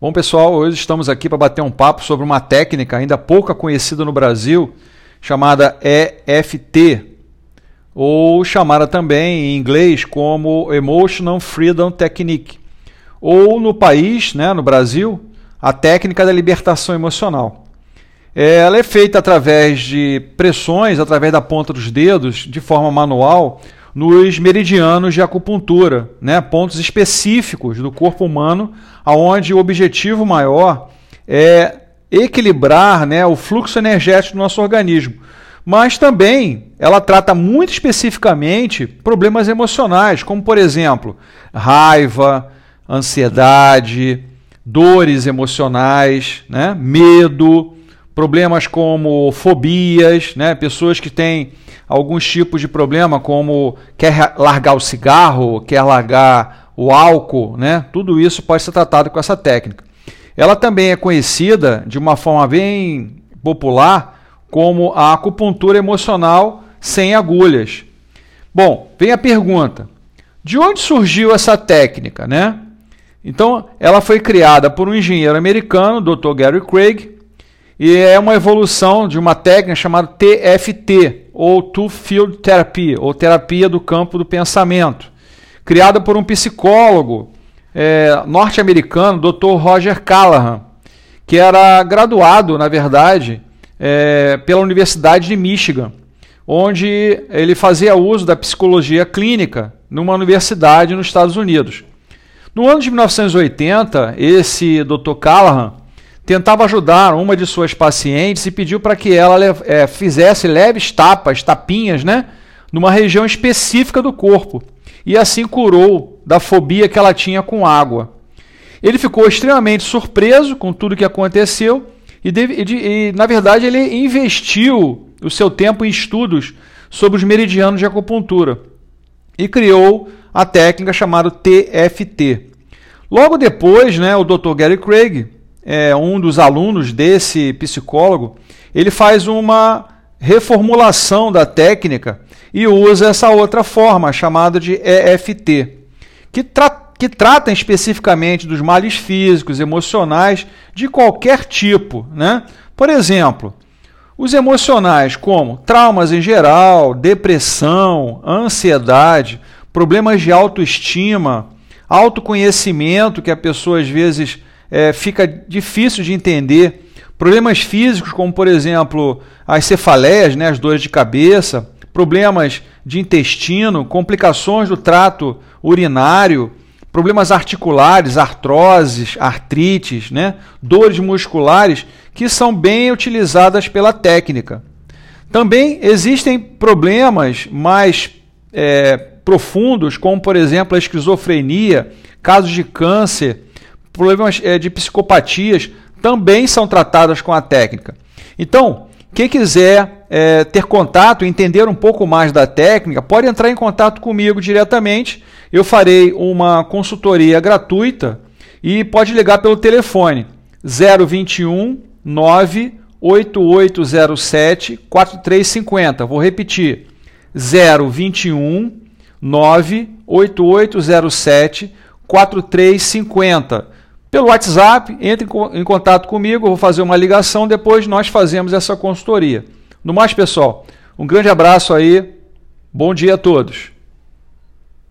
Bom, pessoal, hoje estamos aqui para bater um papo sobre uma técnica ainda pouca conhecida no Brasil, chamada EFT, ou chamada também em inglês como Emotional Freedom Technique, ou no país, né, no Brasil, a técnica da libertação emocional. É, ela é feita através de pressões, através da ponta dos dedos, de forma manual, nos meridianos de acupuntura, né, pontos específicos do corpo humano, aonde o objetivo maior é equilibrar né, o fluxo energético do nosso organismo. Mas também ela trata muito especificamente problemas emocionais, como por exemplo, raiva, ansiedade, dores emocionais, né, medo, problemas como fobias, né, pessoas que têm alguns tipos de problema, como quer largar o cigarro, quer largar o álcool, né? Tudo isso pode ser tratado com essa técnica. Ela também é conhecida de uma forma bem popular como a acupuntura emocional sem agulhas. Bom, vem a pergunta: de onde surgiu essa técnica, né? Então, ela foi criada por um engenheiro americano, Dr. Gary Craig, e é uma evolução de uma técnica chamada TFT, ou Two Field Therapy, ou terapia do campo do pensamento, criada por um psicólogo é, norte-americano, Dr. Roger Callahan, que era graduado, na verdade, é, pela Universidade de Michigan, onde ele fazia uso da psicologia clínica numa universidade nos Estados Unidos. No ano de 1980, esse Dr. Callahan tentava ajudar uma de suas pacientes e pediu para que ela é, fizesse leves tapas, tapinhas, né, numa região específica do corpo. E assim curou da fobia que ela tinha com água. Ele ficou extremamente surpreso com tudo que aconteceu e, e na verdade, ele investiu o seu tempo em estudos sobre os meridianos de acupuntura e criou a técnica chamada TFT. Logo depois, né, o Dr. Gary Craig é, um dos alunos desse psicólogo, ele faz uma reformulação da técnica e usa essa outra forma, chamada de EFT, que, tra que trata especificamente dos males físicos, emocionais, de qualquer tipo. Né? Por exemplo, os emocionais, como traumas em geral, depressão, ansiedade, problemas de autoestima, autoconhecimento, que a pessoa às vezes é, fica difícil de entender. Problemas físicos, como por exemplo as cefaleias, né, as dores de cabeça, problemas de intestino, complicações do trato urinário, problemas articulares, artroses, artrites, né, dores musculares, que são bem utilizadas pela técnica. Também existem problemas mais é, profundos, como por exemplo a esquizofrenia, casos de câncer, problemas é, de psicopatias também são tratadas com a técnica. Então, quem quiser é, ter contato, entender um pouco mais da técnica, pode entrar em contato comigo diretamente. Eu farei uma consultoria gratuita e pode ligar pelo telefone 021 98807 4350. Vou repetir: 021 98807 4350 pelo WhatsApp, entre em contato comigo, eu vou fazer uma ligação, depois nós fazemos essa consultoria. No mais, pessoal, um grande abraço aí, bom dia a todos.